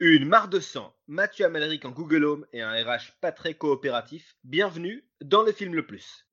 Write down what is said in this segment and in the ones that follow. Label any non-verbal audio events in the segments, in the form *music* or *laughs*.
Une mare de sang, Mathieu Amalric en Google Home et un RH pas très coopératif. Bienvenue dans le film le plus.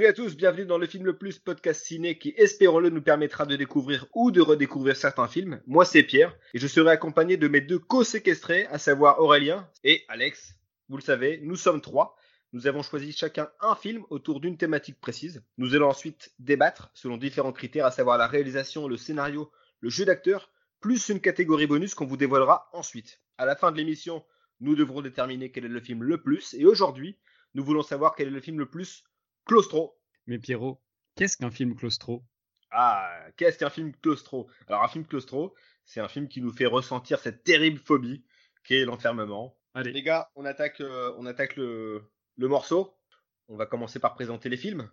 Salut à tous, bienvenue dans le film le plus podcast ciné qui, espérons-le, nous permettra de découvrir ou de redécouvrir certains films. Moi, c'est Pierre et je serai accompagné de mes deux co-séquestrés, à savoir Aurélien et Alex. Vous le savez, nous sommes trois. Nous avons choisi chacun un film autour d'une thématique précise. Nous allons ensuite débattre selon différents critères, à savoir la réalisation, le scénario, le jeu d'acteur, plus une catégorie bonus qu'on vous dévoilera ensuite. À la fin de l'émission, nous devrons déterminer quel est le film le plus et aujourd'hui, nous voulons savoir quel est le film le plus claustro. Mais Pierrot, qu'est-ce qu'un film claustro? Ah, qu'est-ce qu'un film claustro? Alors un film claustro, c'est un film qui nous fait ressentir cette terrible phobie qu'est l'enfermement. Allez. Les gars, on attaque, euh, on attaque le, le morceau. On va commencer par présenter les films.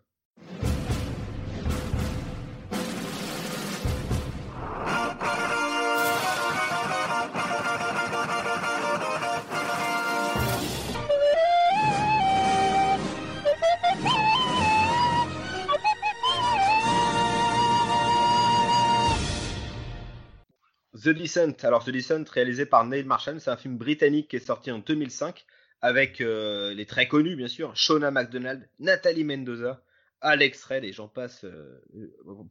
The Descent. Alors The Descent, réalisé par Neil Marshall, c'est un film britannique qui est sorti en 2005 avec euh, les très connus bien sûr, Shona MacDonald, Nathalie Mendoza, Alex Red et j'en passe. euh,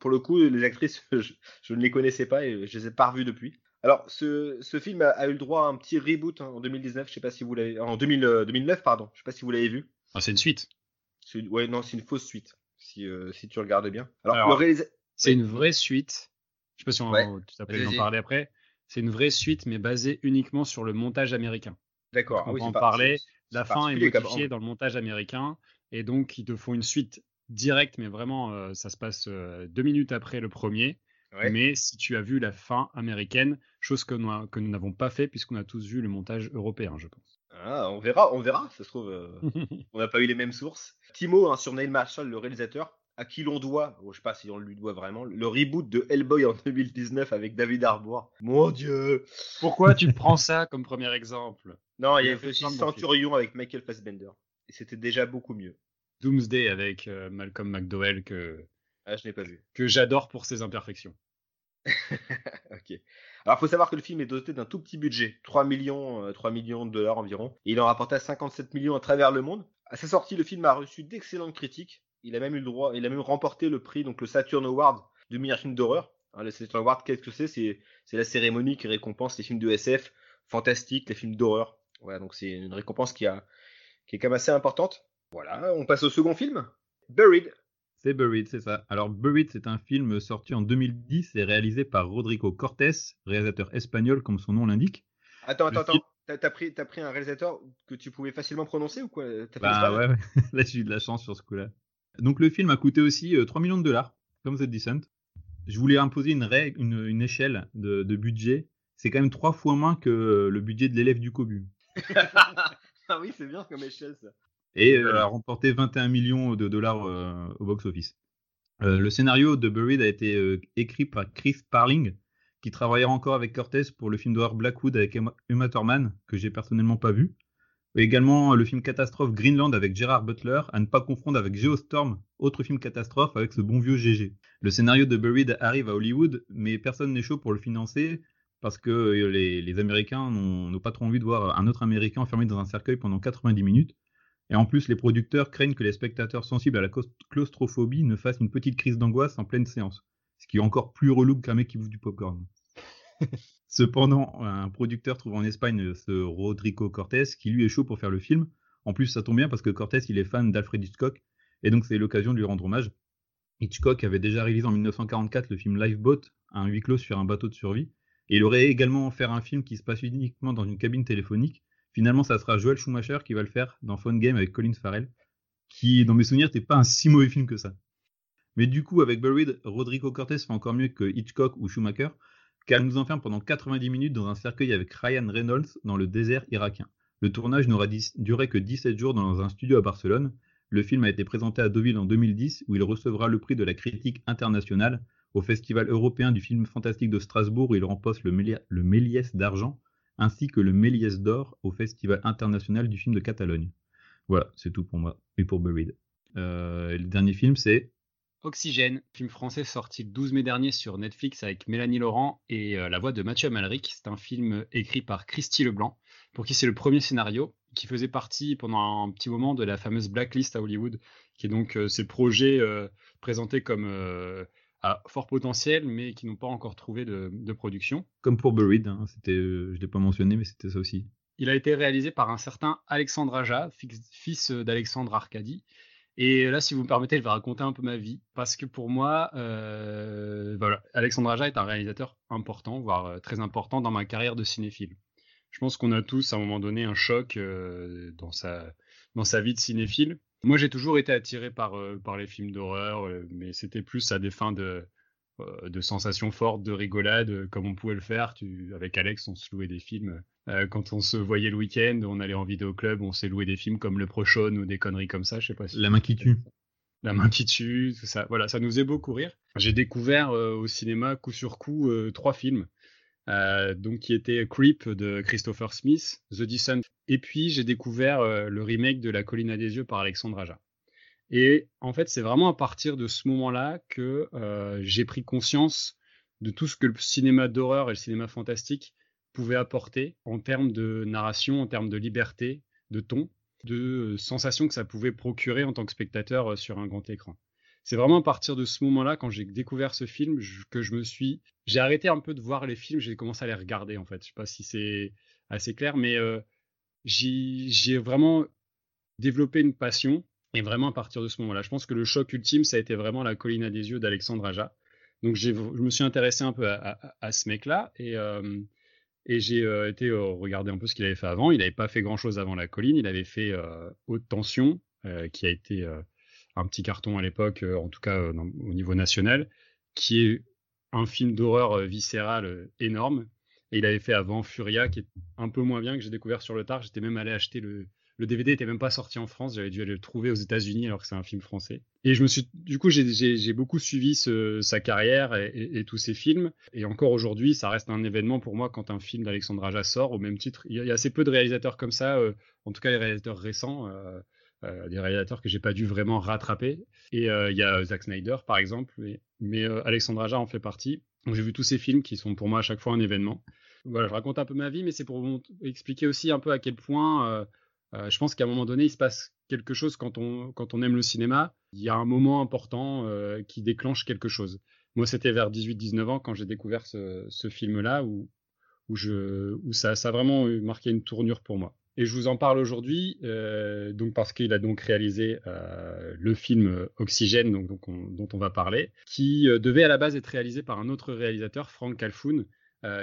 pour le coup, les actrices, *laughs* je, je ne les connaissais pas et je les ai pas revues depuis. Alors ce, ce film a, a eu le droit à un petit reboot hein, en 2019, je sais pas si vous l'avez, en 2000, euh, 2009 pardon, je sais pas si vous l'avez vu. Ah, C'est une suite. Ouais non, c'est une fausse suite. Si, euh, si tu regardes bien. Alors, Alors, le réalisa- C'est une vraie suite. Je sais pas si on, Ouais. tu t'appelles Vas-y. parler après. C'est une vraie suite, mais basée uniquement sur le montage américain. D'accord. on ah oui, en pas- parler. La fin est modifiée dans le montage américain. Et donc, ils te font une suite directe, mais vraiment, euh, ça se passe euh, deux minutes après le premier. Ouais. Mais si tu as vu la fin américaine, chose que nous, que nous n'avons pas fait, puisqu'on a tous vu le montage européen, je pense. Ah, on verra, on verra. Ça se trouve, euh, *laughs* on n'a pas eu les mêmes sources. Petit mot hein, sur Neil Marshall, le réalisateur, à qui l'on doit, oh, je sais pas si on lui doit vraiment, le reboot de Hellboy en *laughs* 2019 avec David Harbour. Mon Dieu. Pourquoi tu prends ça comme premier exemple? Non, il y Il a a fait aussi Centurion avec Michael Fassbender. Et c'était déjà beaucoup mieux. Doomsday avec euh, Malcolm McDowell que, Ah, je n'ai pas vu. que j'adore pour ses imperfections. *laughs* ok. Alors, faut savoir que le film est doté d'un tout petit budget, 3 millions, euh, 3 millions de dollars environ. Et il en rapporta 57 millions à travers le monde. À sa sortie, le film a reçu d'excellentes critiques. Il a même eu le droit, il a même remporté le prix, donc le Saturn Award du meilleur film d'horreur. Hein, le Saturn Award, qu'est-ce que c'est? C'est la cérémonie qui récompense les films de SF fantastiques, les films d'horreur. Voilà, donc c'est une récompense qui, a, qui est quand même assez importante. Voilà, on passe au second film, Buried. C'est Buried, c'est ça. Alors Buried, c'est un film sorti en 2010 et réalisé par Rodrigo Cortés, réalisateur espagnol comme son nom l'indique. Attends, attends, film- attends. T'as pris, pris un réalisateur que tu pouvais facilement prononcer ou quoi? Fait Bah ouais. *laughs* là j'ai eu de la chance sur ce coup-là. Donc le film a coûté aussi euh, 3 millions de dollars, comme The Descent. Je voulais imposer une, règle, une, une échelle de, de budget. C'est quand même trois fois moins que euh, le budget de l'élève du Cobu. *laughs* ah oui, c'est bien comme échelle ça. Et euh, a remporté 21 millions de dollars euh, au box-office. Euh, le scénario de Buried a été euh, écrit par Chris Parling, qui travaillera encore avec Cortés pour le film d'horreur Blackwood avec Emma Uma Thurman, que j'ai personnellement pas vu. Également euh, le film catastrophe Greenland avec Gerard Butler, à ne pas confondre avec Geostorm, autre film catastrophe avec ce bon vieux GG. Le scénario de Buried arrive à Hollywood, mais personne n'est chaud pour le financer parce que euh, les, Américains n'ont pas trop envie de voir un autre Américain enfermé dans un cercueil pendant 90 minutes. Et en plus, les producteurs craignent que les spectateurs sensibles à la claus- claustrophobie ne fassent une petite crise d'angoisse en pleine séance. Ce qui est encore plus relou qu'un mec qui bouffe du popcorn. *laughs* Cependant, un producteur trouve en Espagne ce Rodrigo Cortés qui lui est chaud pour faire le film. En plus, ça tombe bien parce que Cortés, il est fan d'Alfred Hitchcock et donc c'est l'occasion de lui rendre hommage. Hitchcock avait déjà réalisé en 1944 le film Lifeboat, un huis clos sur un bateau de survie. Et il aurait également fait un film qui se passe uniquement dans une cabine téléphonique. Finalement, ça sera Joel Schumacher qui va le faire dans Phone Game avec Colin Farrell, qui, dans mes souvenirs, n'était pas un si mauvais film que ça. Mais du coup, avec Buried, Rodrigo Cortés fait encore mieux que Hitchcock ou Schumacher, car nous enferme pendant 90 minutes dans un cercueil avec Ryan Reynolds dans le désert irakien. Le Le tournage n'aura duré que 17 jours dans un studio à Barcelone. Le film a été présenté à Deauville en 2010 où il recevra le prix de la critique internationale au Festival européen du film fantastique de Strasbourg où il remporte le, Méliès d'argent ainsi que le Méliès d'or au Festival international du film de Catalogne. Voilà, c'est tout pour moi et pour Buried. Euh, le dernier film, c'est Oxygène, film français sorti le 12 mai dernier sur Netflix avec Mélanie Laurent et euh, la voix de Mathieu Amalric. C'est un film écrit par Christy Leblanc, pour qui c'est le premier scénario, qui faisait partie pendant un petit moment de la fameuse Blacklist à Hollywood, qui est donc euh, ces projets présentés comme à fort potentiel, mais qui n'ont pas encore trouvé de, production. Comme pour Buried, hein, c'était, je ne l'ai pas mentionné, mais c'était ça aussi. Il a été réalisé par un certain Alexandre Aja, fils d'Alexandre Arcadi. Et là, si vous me permettez, je vais raconter un peu ma vie. Parce que pour moi, euh, Alexandre Aja est un réalisateur important, voire euh, très important dans ma carrière de cinéphile. Je pense qu'on a tous, à un moment donné, un choc euh, dans, sa, dans sa vie de cinéphile. Moi, j'ai toujours été attiré par, par les films d'horreur, mais c'était plus à des fins de, euh, de sensations fortes, de rigolade, euh, comme on pouvait le faire. Avec Alex, on se louait des films. Euh, quand on se voyait le week-end, on allait en vidéoclub, on s'est loué des films comme Le Prochaune ou des conneries comme ça. Je sais pas La main qui tue. La main qui tue, tout ça. Voilà, ça nous faisait beaucoup rire. J'ai découvert au cinéma coup sur coup trois films. donc qui étaient Creep de Christopher Smith, The Descent, et puis j'ai découvert le remake de La Colline à des yeux par Alexandre Aja. Et en fait, c'est vraiment à partir de ce moment-là que euh, j'ai pris conscience de tout ce que le cinéma d'horreur et le cinéma fantastique pouvaient apporter en termes de narration, en termes de liberté, de ton, de sensations que ça pouvait procurer en tant que spectateur euh, sur un grand écran. C'est vraiment à partir de ce moment-là, quand j'ai découvert ce film, que je me suis, j'ai arrêté un peu de voir les films, j'ai commencé à les regarder en fait. Je sais pas si c'est assez clair, mais euh, j'ai vraiment développé une passion et vraiment à partir de ce moment-là, je pense que le choc ultime, ça a été vraiment la colline à des yeux d'Alexandre Aja. Donc je me suis intéressé un peu à, ce mec-là et, euh, et j'ai euh, été euh, regarder un peu ce qu'il avait fait avant. Il n'avait pas fait grand-chose avant la colline. Il avait fait Haute Tension, qui a été un petit carton à l'époque, en tout cas au niveau national, qui est un film d'horreur viscéral énorme. Et il avait fait avant Furia, qui est un peu moins bien, que j'ai découvert sur le tard. J'étais même allé acheter le, le DVD était même pas sorti en France, j'avais dû aller le trouver aux États-Unis alors que c'est un film français. Et je me suis, du coup, j'ai beaucoup suivi sa carrière et, tous ses films. Et encore aujourd'hui, ça reste un événement pour moi quand un film d'Alexandre Aja sort au même titre. Il y, a, assez peu de réalisateurs comme ça, euh, en tout cas les réalisateurs récents. Euh, euh, des réalisateurs que j'ai pas dû vraiment rattraper. Et il y a Zack Snyder, par exemple, mais, Alexandre Aja en fait partie. J'ai vu tous ces films qui sont pour moi à chaque fois un événement. Voilà, je raconte un peu ma vie, mais c'est pour expliquer aussi un peu à quel point euh, je pense qu'à un moment donné, il se passe quelque chose quand on, aime le cinéma. Il y a un moment important euh, qui déclenche quelque chose. Moi, c'était vers 18-19 ans quand j'ai découvert ce, film-là où, ça, a vraiment marqué une tournure pour moi. Et je vous en parle aujourd'hui euh, donc parce qu'il a donc réalisé le film Oxygène dont on va parler, qui devait à la base être réalisé par un autre réalisateur, Frank Calfoun,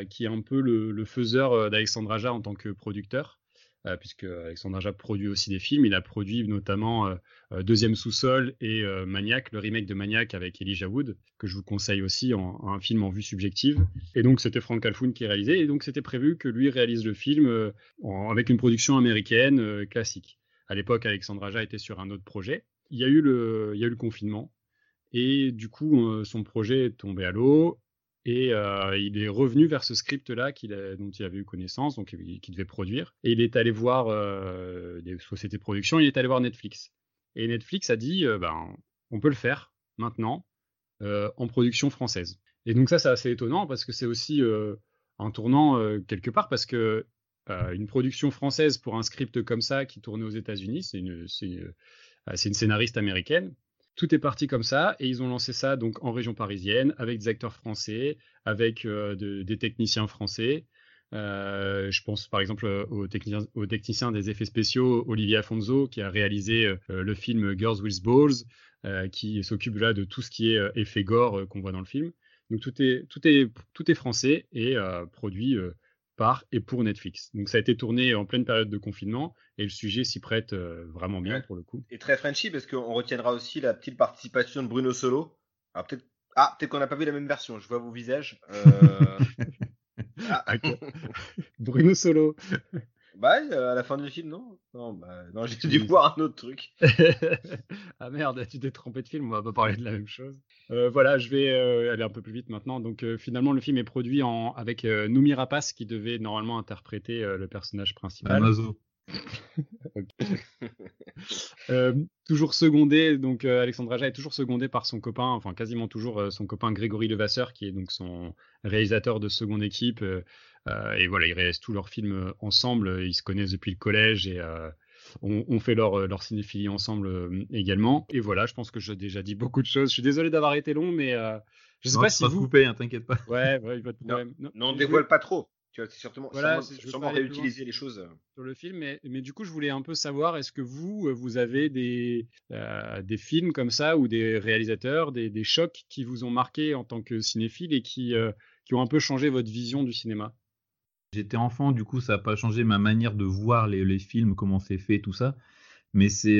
qui est un peu le, le faiseur d'Alexandre Aja en tant que producteur. Euh, puisque Alexandre Aja produit aussi des films. Il a produit notamment euh, euh, Deuxième sous-sol et Maniac, le remake de Maniac avec Elijah Wood, que je vous conseille aussi en, un film en vue subjective. Et donc c'était Frank Calfoun qui réalisait, et donc c'était prévu que lui réalise le film avec une production américaine classique. À l'époque, Alexandre Aja était sur un autre projet. Il y a eu le, il y a eu le confinement. Et du coup, son projet est tombé à l'eau. Et euh, il est revenu vers ce script-là dont il avait eu connaissance, donc qu'il devait produire. Et il est allé voir euh, des sociétés de production, il est allé voir Netflix. Et Netflix a dit, euh, ben, on peut le faire maintenant euh, en production française. Et donc ça, c'est assez étonnant parce que c'est aussi un tournant quelque part parce que une production française pour un script comme ça qui tournait aux États-Unis, c'est une scénariste américaine tout est parti comme ça et ils ont lancé ça donc en région parisienne avec des acteurs français, avec euh, des techniciens français. Euh, je pense par exemple au technicien, au technicien, des effets spéciaux Olivier Afonso qui a réalisé euh, le film Girls with Balls, qui s'occupe là de tout ce qui est effet gore qu'on voit dans le film. Donc tout est tout est tout est français et produit par et pour Netflix. Donc ça a été tourné en pleine période de confinement et le sujet s'y prête euh, vraiment bien pour le coup. Et très Frenchy parce qu'on retiendra aussi la petite participation de Bruno Solo. Alors peut-être ah qu'on n'a pas vu la même version. Je vois vos visages. Euh... *laughs* ah. Bruno Solo. *laughs* Bah, à la fin du film, non? Non, bah, non j'ai dû voir un autre truc. *laughs* ah merde, tu t'es trompé de film, on va pas parler de la même chose. Euh, voilà, je vais euh, aller un peu plus vite maintenant. Donc, euh, finalement, le film est produit en, avec Noumi Rapace qui devait normalement interpréter le personnage principal. Amazo. *laughs* *laughs* toujours secondé, donc Alexandre Aja est toujours secondé par son copain, enfin quasiment toujours son copain Grégory Levasseur, qui est donc son réalisateur de seconde équipe. et voilà, ils réalisent tous leurs films ensemble. Ils se connaissent depuis le collège et on, fait leur, leur cinéphilie ensemble également. Et voilà, je pense que j'ai déjà dit beaucoup de choses. Je suis désolé d'avoir été long, mais je sais pas si vous. couper, hein, t'inquiète pas. Ouais, ouais, pas de problème. Non, on dévoile pas trop. Tu vois, c'est sûrement, voilà, sûrement, réutiliser les choses. euh. sur le film, mais, mais, du coup, je voulais un peu savoir, est-ce que vous, euh, vous avez des, euh, des films comme ça ou des réalisateurs, des, des, chocs qui vous ont marqué en tant que cinéphile et qui, qui ont un peu changé votre vision du cinéma? J'étais enfant, du coup, ça n'a pas changé ma manière de voir les, les films, comment c'est fait, tout ça, mais c'est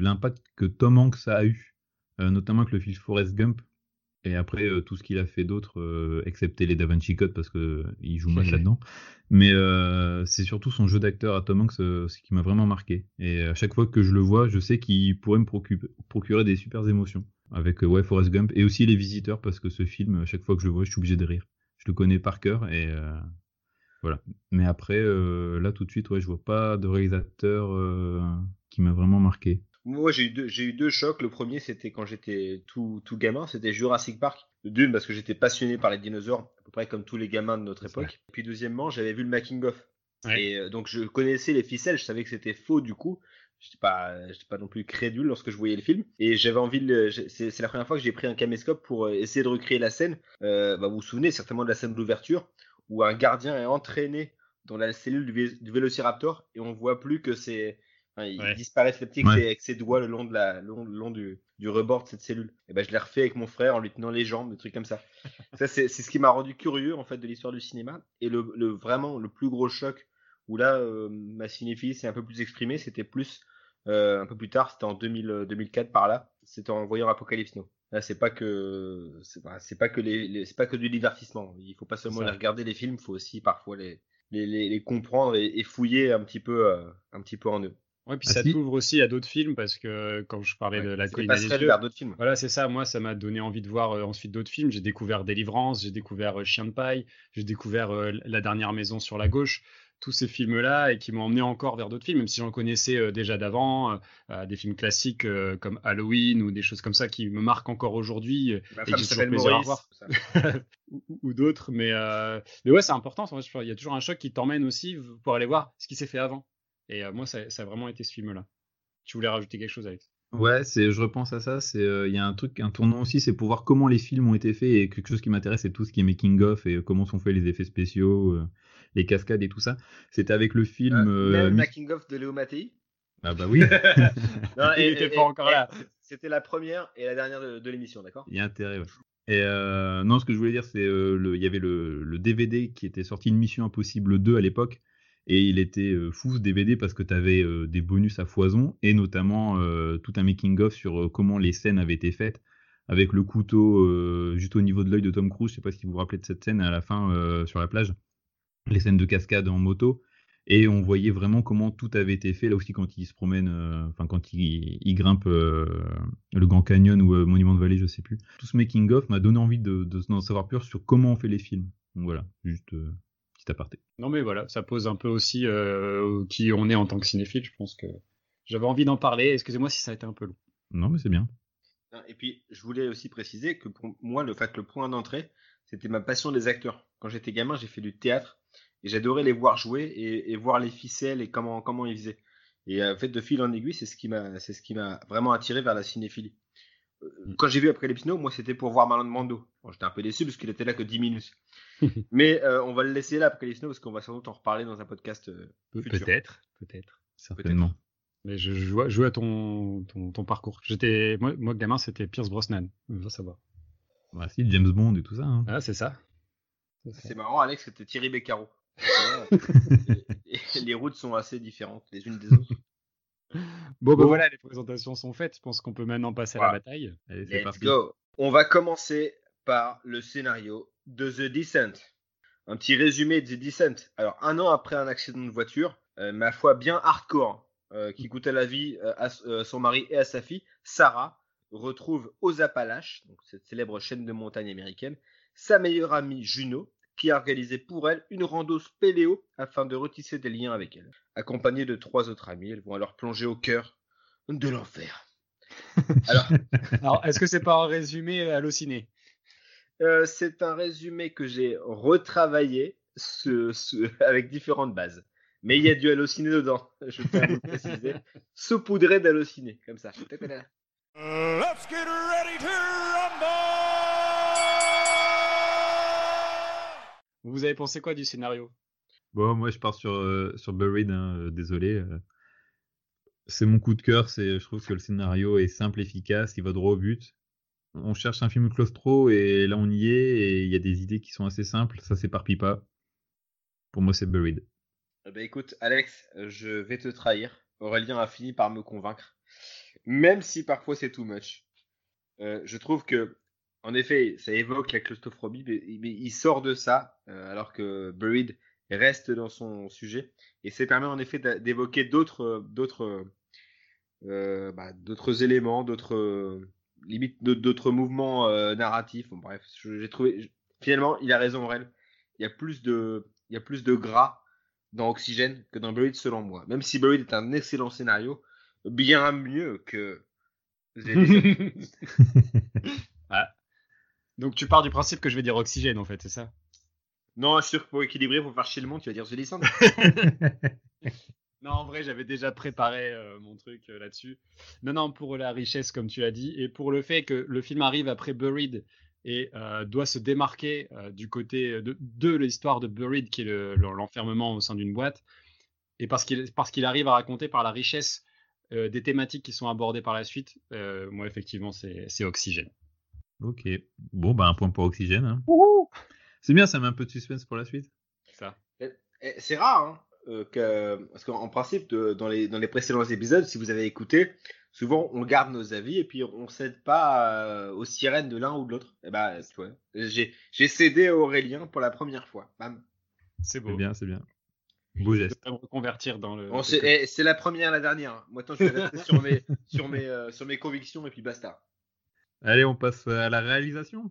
l'impact que Tom Hanks a eu, notamment avec le film Forrest Gump et après, euh, tout ce qu'il a fait d'autre, euh, excepté les Da Vinci Code, parce qu'il euh, joue mal *laughs* là-dedans. Mais c'est surtout son jeu d'acteur à Tom Hanks ce qui m'a vraiment marqué. Et à chaque fois que je le vois, je sais qu'il pourrait me procurer des super émotions. Avec ouais, Forrest Gump et aussi Les Visiteurs, parce que ce film, à chaque fois que je le vois, je suis obligé de rire. Je le connais par cœur et voilà. Mais après, là, tout de suite, ouais, je vois pas de réalisateur qui m'a vraiment marqué. Moi, j'ai eu, deux, j'ai eu deux chocs. Le premier, c'était quand j'étais tout, tout gamin, c'était Jurassic Park. D'une, parce que j'étais passionné par les dinosaures, à peu près comme tous les gamins de notre époque. Et puis deuxièmement, j'avais vu le making-of. Et euh, donc, je connaissais les ficelles, je savais que c'était faux du coup. J'étais pas, j'étais pas non plus crédule lorsque je voyais le film. Et j'avais envie de. C'est, c'est la première fois que j'ai pris un caméscope pour euh, essayer de recréer la scène. Euh, bah, vous vous souvenez certainement de la scène d'ouverture où un gardien est entraîné dans la cellule du, du Vélociraptor et on voit plus que c'est il disparaît le petit avec ses doigts le long, de la, le long, du, du, rebord de cette cellule. Et ben, je l'ai refait avec mon frère en lui tenant les jambes, des trucs comme ça. *laughs* ça, c'est ce qui m'a rendu curieux en fait de l'histoire du cinéma. Et le, le, vraiment le plus gros choc où là, euh, ma cinéphilie s'est un peu plus exprimée, c'était plus euh, un peu plus tard, c'était en 2000, 2004 par là. C'était en voyant Apocalypse Now. Là, c'est pas que c'est pas, pas que les, c'est pas que du divertissement. Il faut pas seulement les regarder les films, il faut aussi parfois les les, les, comprendre et, fouiller un petit peu euh, un petit peu en eux. Ouais, puis ah, ça t'ouvre aussi à d'autres films parce que quand je parlais de la colline des yeux, films. voilà, c'est ça. Moi, ça m'a donné envie de voir euh, ensuite d'autres films. J'ai découvert Délivrance, j'ai découvert euh, Chien de paille, j'ai découvert euh, La dernière maison sur la gauche. Tous ces films-là et qui m'ont emmené encore vers d'autres films, même si j'en connaissais déjà d'avant, des films classiques comme Halloween ou des choses comme ça qui me marquent encore aujourd'hui et que j'ai toujours plaisir à voir. *laughs* ou, ou d'autres, mais mais ouais, c'est important. Il y a toujours un choc qui t'emmène aussi pour aller voir ce qui s'est fait avant. Et euh, moi, ça, a vraiment été ce film-là. Tu voulais rajouter quelque chose, Alex? Ouais, c'est, je repense à ça. C'est, euh, il y a un truc, un tournant aussi, c'est pour voir comment les films ont été faits et quelque chose qui m'intéresse, c'est tout ce qui est making of et comment sont faits les effets spéciaux, euh, les cascades et tout ça. C'était avec le film. le making of de Léo Mattei. Ah bah oui. *laughs* *laughs* non, il n'était pas encore là. C'était la première et la dernière de, l'émission, d'accord? Il y a intérêt. Ouais. Et non, ce que je voulais dire, c'est il y avait le, le, DVD qui était sorti, une Mission Impossible 2 à l'époque, et il était euh, fou ce DVD parce que tu avais euh, des bonus à foison et notamment euh, tout un making-of sur comment les scènes avaient été faites avec le couteau juste au niveau de l'œil de Tom Cruise. Je sais pas si vous vous rappelez de cette scène à la fin sur la plage, les scènes de cascade en moto. Et on voyait vraiment comment tout avait été fait là aussi quand il se promène, enfin quand il, grimpe le Grand Canyon ou Monument de Vallée, je sais plus. Tout ce making of m'a donné envie de, d'en savoir plus sur comment on fait les films. Donc voilà, juste non mais voilà, ça pose un peu aussi euh, qui on est en tant que cinéphile. Je pense que j'avais envie d'en parler. Excusez-moi si ça a été un peu long. Non mais c'est bien. Et puis je voulais aussi préciser que pour moi le fait le point d'entrée, c'était ma passion des acteurs. Quand j'étais gamin, j'ai fait du théâtre et j'adorais les voir jouer et, voir les ficelles et comment comment ils faisaient. Et en fait de fil en aiguille, c'est ce qui m'a c'est ce qui m'a vraiment attiré vers la cinéphilie. Euh, mm. Quand j'ai vu après les moi c'était pour voir Marlon Mando. J'étais un peu déçu parce qu'il était là que 10 minutes. *laughs* Mais euh, on va le laisser là, Apocalypse Now, parce qu'on va sans doute en reparler dans un podcast euh, Peut-être, peut-être. Certainement. Mais je joue, à ton, ton, parcours. J'étais, moi, moi, gamin, c'était Pierce Brosnan. Je veux savoir. Bah, si, James Bond et tout ça. Hein. Ah, c'est ça. C'est marrant, Alex, c'était Thierry Beccaro. *laughs* les routes sont assez différentes les unes des autres. *laughs* Bon, ben voilà, les présentations sont faites. Je pense qu'on peut maintenant passer à la bataille. Let's go. On va commencer par le scénario de The Descent. un petit résumé de The Descent. Alors, un an après un accident de voiture, euh, ma foi bien hardcore, euh, qui coûtait la vie euh, à son mari et à sa fille, Sarah retrouve aux Appalaches, donc cette célèbre chaîne de montagne américaine, sa meilleure amie Juno, qui a organisé pour elle une rando spéléo afin de retisser des liens avec elle. Accompagnée de trois autres amis, elles vont alors plonger au cœur de l'enfer. *laughs* Alors, Alors, est-ce que c'est pas un résumé halluciné euh, c'est un résumé que j'ai retravaillé ce- ce- *laughs* avec différentes bases. Mais il y a du halluciné dedans, *laughs* je à vous préciser. *laughs* Saupoudré d'halluciné, comme ça. Let's get ready to rumble! Vous avez pensé quoi du scénario? Bon, moi je pars sur, euh, sur Buried, hein, euh, désolé. euh. C'est mon coup de cœur, je trouve que le scénario est simple, efficace, il va droit au but. On cherche un film claustro et là on y est et il y a des idées qui sont assez simples, ça s'éparpille pas. Pour moi c'est Buried. Ben, écoute, Alex, je vais te trahir. Aurélien a fini par me convaincre. Même si parfois c'est too much. Euh, je trouve que, en effet, ça évoque la claustrophobie, mais, il sort de ça, euh, alors que Buried reste dans son sujet. Et ça permet en effet d'évoquer d'autres, d'autres, euh, bah, d'autres éléments, d'autres, limite d'autres- mouvements euh, narratifs. Bon, bref, j'ai trouvé, je- finalement, il a raison, Aurel. Il y a plus de, il y a plus de gras dans Oxygène que dans Buried selon moi. Même si Buried est un excellent scénario, bien mieux que. Ah. *laughs* Donc tu pars du principe que je vais dire oxygène en fait, c'est ça? Non, je suis sûr que pour équilibrer, pour faire chier le monde, tu vas dire The Descent. *laughs* Non, en vrai, j'avais déjà préparé euh, mon truc euh, là-dessus. Non, non, pour la richesse, comme tu as dit, et pour le fait que le film arrive après Buried et euh, doit se démarquer euh, du côté de, de l'histoire de Buried, qui est le- le- l'enfermement au sein d'une boîte, et parce qu'il parce qu'il arrive à raconter par la richesse euh, des thématiques qui sont abordées par la suite, euh, moi, effectivement, c'est c'est Oxygène. ok, bon bah un point pour Oxygène. hein. C'est bien, ça met un peu de suspense pour la suite. Ça. C'est rare, hein, euh, que, parce qu'en principe, de- dans, les, dans les précédents épisodes, si vous avez écouté, souvent on garde nos avis et puis on cède pas euh, aux sirènes de l'un ou de l'autre. Et bah, tu vois, j'ai j'ai cédé à Aurélien pour la première fois. Bam. C'est beau. C'est bien, c'est bien. Beau Je geste. vais me reconvertir dans le. Bon, c'est eh, c'est la première, la dernière. Moi, tant je vais rester sur mes, *laughs* sur, mes, euh, sur mes convictions et puis basta. Allez, on passe à la réalisation.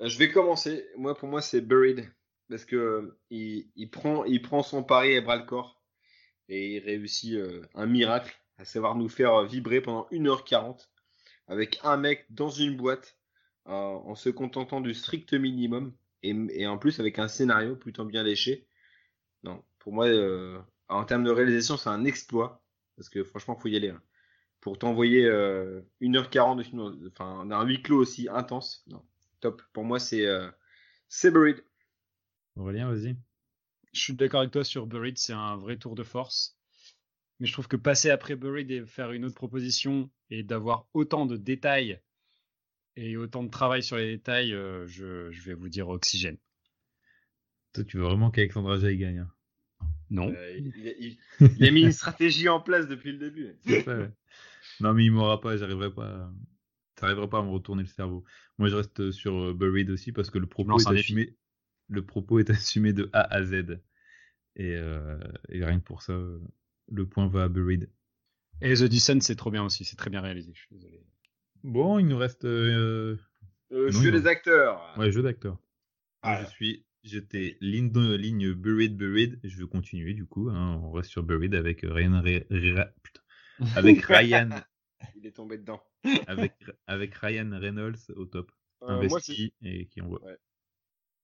Euh, Je vais commencer. Moi, pour moi, c'est Buried. Parce que il, prend, son pari à bras le corps et il réussit euh, un miracle, à savoir nous faire euh, vibrer pendant 1h40 avec un mec dans une boîte euh, en se contentant du strict minimum et, en plus avec un scénario plutôt bien léché. Non, pour moi, en termes de réalisation, c'est un exploit parce que franchement, faut y aller. hein. Pour t'envoyer euh, 1h40 de enfin, d'un huis clos aussi intense, non, top. Pour moi, c'est Buried. Aurélien, vas-y. Je suis d'accord avec toi sur Buried, c'est un vrai tour de force. Mais je trouve que passer après Buried et faire une autre proposition et d'avoir autant de détails et autant de travail sur les détails, euh, je, je vais vous dire Oxygène. Toi, tu veux vraiment qu'Alexandra Jay gagne. hein? Non. Euh, il, il- il- il a mis une *laughs* stratégie en place depuis le début. C'est ça, ouais. Non, mais il m'aura pas, j'arriverai pas. à- pas à me retourner le cerveau. Moi, je reste sur euh, Buried aussi parce que le propos est assumé. Le propos est *laughs* assumé de A à Z. Et, euh, et rien que pour ça, euh, le point va à Buried. Et The Descent, c'est trop bien aussi, c'est très bien réalisé, je suis désolé. Bon, il nous reste euh, Euh, Non, jeu des acteurs. ouais, jeu d'acteur. Moi, Ah. je suis, j'étais ligne, de- ligne Buried, Buried. Je veux continuer du coup. hein. on reste sur Buried avec Ryan, Re- Re- putain. avec *laughs* Ryan, Il est tombé dedans. avec, avec Ryan Reynolds au top, Euh, moi, investi et qui envoie.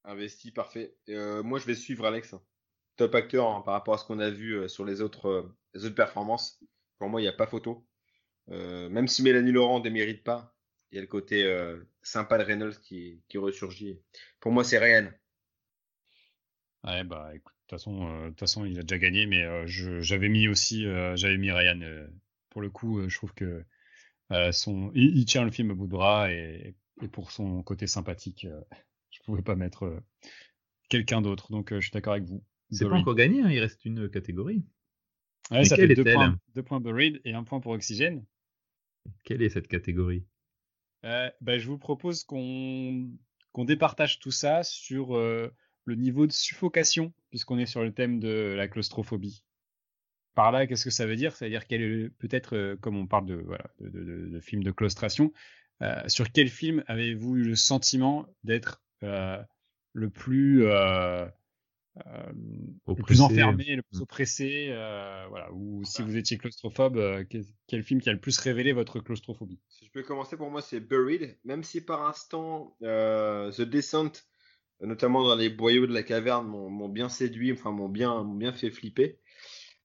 Investi, parfait. Euh, moi, je vais suivre Alex. hein. Top acteur hein, par rapport à ce qu'on a vu euh, sur les autres, euh, les autres performances. Pour moi, il n'y a pas photo. Même si Mélanie Laurent ne démérite pas, il y a le côté sympa de Reynolds qui, qui ressurgit. Pour moi, c'est Ryan. Ouais, bah écoute, de toute façon, il a déjà gagné, mais j'avais mis aussi, j'avais mis Ryan. pour le coup, je trouve que son, il, tient le film à bout de bras et, pour son côté sympathique, pouvais pas mettre euh, quelqu'un d'autre. Donc, euh, je suis d'accord avec vous. C'est pas encore gagné, hein, il reste une catégorie. Ouais, ça fait deux points, deux points Buried et un point pour Oxygène. Quelle est cette catégorie? Euh, bah, je vous propose qu'on qu'on départage tout ça sur euh, le niveau de suffocation, puisqu'on est sur le thème de la claustrophobie. Par là, qu'est-ce que ça veut dire? C'est-à-dire peut-être, comme on parle de, voilà, de, de, de films de claustration, sur quel film avez-vous eu le sentiment d'être le plus euh, le plus enfermé, le plus mm. oppressé, euh, voilà. Ou si vous étiez claustrophobe, euh, quel, film qui a le plus révélé votre claustrophobie? Si je peux commencer, pour moi, c'est Buried. Même si par instant, The Descent, notamment dans les boyaux de la caverne, m'ont bien séduit, enfin m'ont bien, bien fait flipper.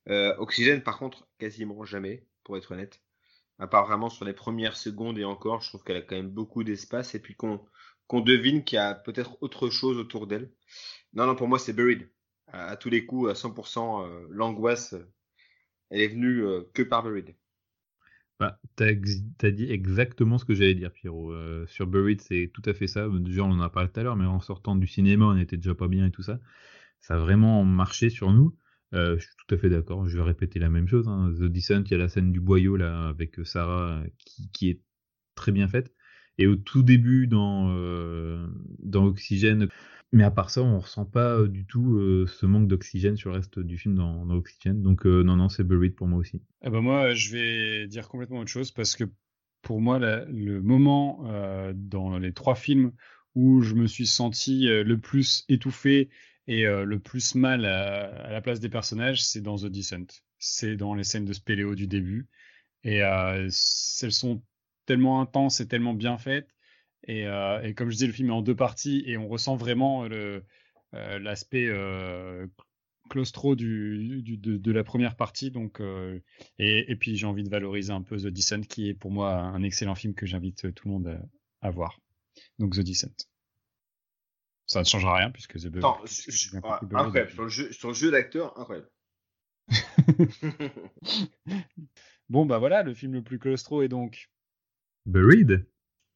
Oxygène, par contre, quasiment jamais, pour être honnête. À part vraiment sur les premières secondes et encore, je trouve qu'elle a quand même beaucoup d'espace et puis qu'on devine qu'il y a peut-être autre chose autour d'elle. Non, non, pour moi, c'est Buried. À, tous les coups, à 100%, euh, l'angoisse, euh, elle est venue euh, que par Buried. Bah, t'as as dit exactement ce que j'allais dire, Pierrot. sur Buried, c'est tout à fait ça. Déjà, on en a parlé tout à l'heure, mais en sortant du cinéma, on était déjà pas bien et tout ça. Ça a vraiment marché sur nous. je suis tout à fait d'accord. Je vais répéter la même chose. Hein. The Descent, il y a la scène du boyau là avec Sarah qui est très bien faite. Et au tout début dans, dans Oxygène, mais à part ça, on ressent pas du tout ce manque d'oxygène sur le reste du film dans, dans Oxygène. Donc non, non, c'est Buried pour moi aussi. Eh ben moi, je vais dire complètement autre chose parce que pour moi, le moment dans les trois films où je me suis senti le plus étouffé et le plus mal à, la place des personnages, c'est dans The Descent. C'est dans les scènes de spéléo du début. Et elles sont tellement intenses et tellement bien faites euh, et, comme je disais, le film est en deux parties et on ressent vraiment euh, l'aspect euh, claustro du, de, la première partie. Donc, et, puis j'ai envie de valoriser un peu The Descent, qui est pour moi un excellent film que j'invite tout le monde à, voir. Donc The Descent. Ça ne changera rien puisque The Attends, incroyable. Sur le jeu, jeu d'acteur, incroyable. *laughs* *laughs* bon, bah voilà, le film le plus claustro est donc. Buried?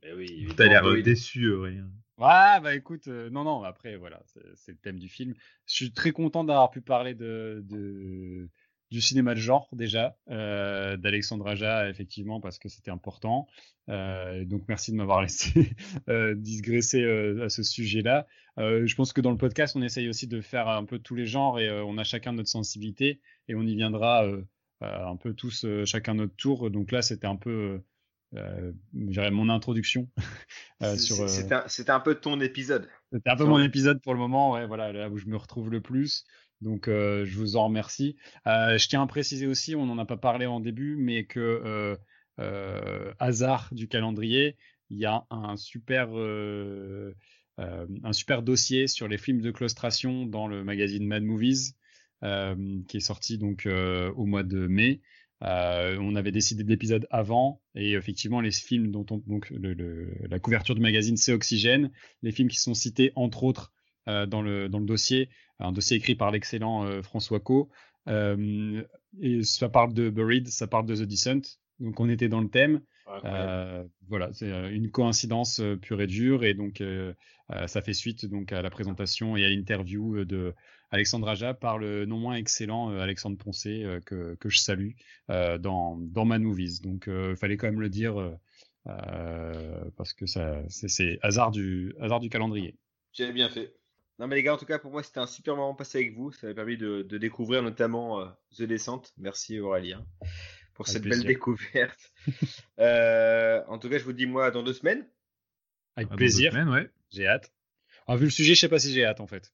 Eh oui, T'as l'air déçu, rien. Ouais, bah écoute, euh, non, non, après, voilà, c'est le thème du film. Je suis très content d'avoir pu parler de, de, du cinéma de genre, déjà, euh, d'Alexandre Aja, effectivement, parce que c'était important. Euh, donc, merci de m'avoir *laughs* laissé euh, digresser à ce sujet-là. je pense que dans le podcast, on essaye aussi de faire un peu tous les genres et on a chacun notre sensibilité et on y viendra un peu tous, chacun notre tour. Donc là, c'était un peu euh, mon introduction. *laughs* euh, C'était un, peu ton épisode. C'était un peu mon épisode pour le moment, ouais, voilà, là où je me retrouve le plus. Donc, euh, je vous en remercie. Euh, je tiens à préciser aussi, on n'en a pas parlé en début, mais que hasard du calendrier, il y a un super, un super dossier sur les films de claustration dans le magazine Mad Movies, qui est sorti donc au mois de mai. Euh, on avait décidé de l'épisode avant et effectivement les films dont on donc la couverture du magazine c'est Oxygène, les films qui sont cités entre autres euh, dans le dans le dossier, un dossier écrit par l'excellent euh, François Co. et ça parle de Buried, ça parle de The Descent, donc on était dans le thème. voilà, c'est une coïncidence pure et dure et donc ça fait suite donc à la présentation et à l'interview de Alexandre Aja par le non moins excellent euh, Alexandre Poncé euh, que, que, je salue euh, dans, dans Man Movies. Donc il fallait quand même le dire parce que ça c'est hasard du, hasard du calendrier. J'ai bien fait. Non mais les gars, en tout cas pour moi c'était un super moment passé avec vous. Ça m'a permis de, de, découvrir notamment The Descente. Merci Aurélien pour cette belle découverte. *laughs* en tout cas, je vous dis moi dans deux semaines. Avec plaisir. ouais. J'ai hâte. Ah, vu le sujet, je sais pas si j'ai hâte en fait.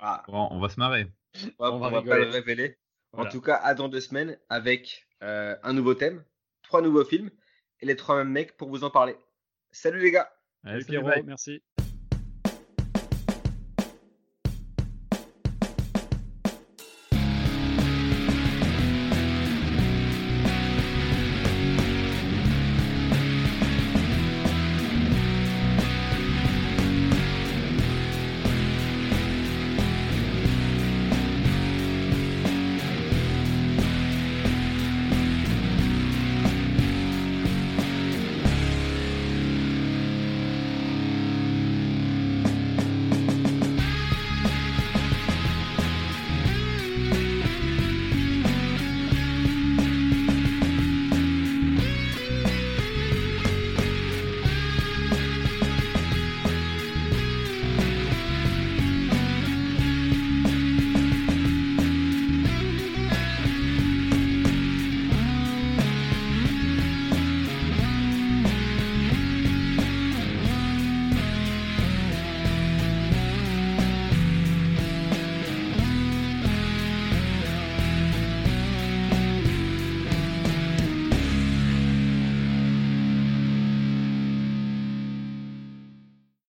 Ah. on va se marrer. on, va, pas le révéler. En tout cas, à dans deux semaines avec euh, un nouveau thème, trois nouveaux films et les trois mêmes mecs pour vous en parler. Salut les gars. Salut, merci.